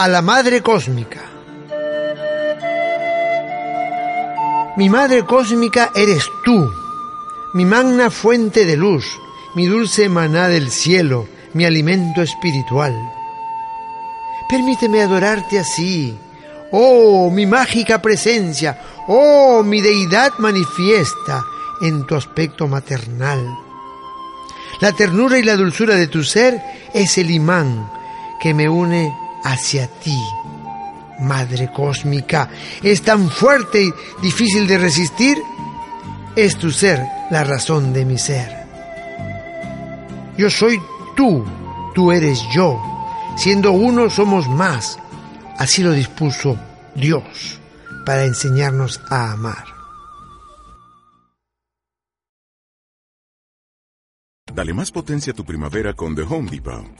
a la Madre Cósmica. Mi Madre Cósmica eres tú, mi magna fuente de luz, mi dulce maná del cielo, mi alimento espiritual. Permíteme adorarte así, oh mi mágica presencia, oh mi deidad manifiesta en tu aspecto maternal. La ternura y la dulzura de tu ser es el imán que me une hacia ti, Madre Cósmica. Es tan fuerte y difícil de resistir. Es tu ser la razón de mi ser. Yo soy tú, tú eres yo. Siendo uno somos más. Así lo dispuso Dios para enseñarnos a amar. Dale más potencia a tu primavera con The Home Depot.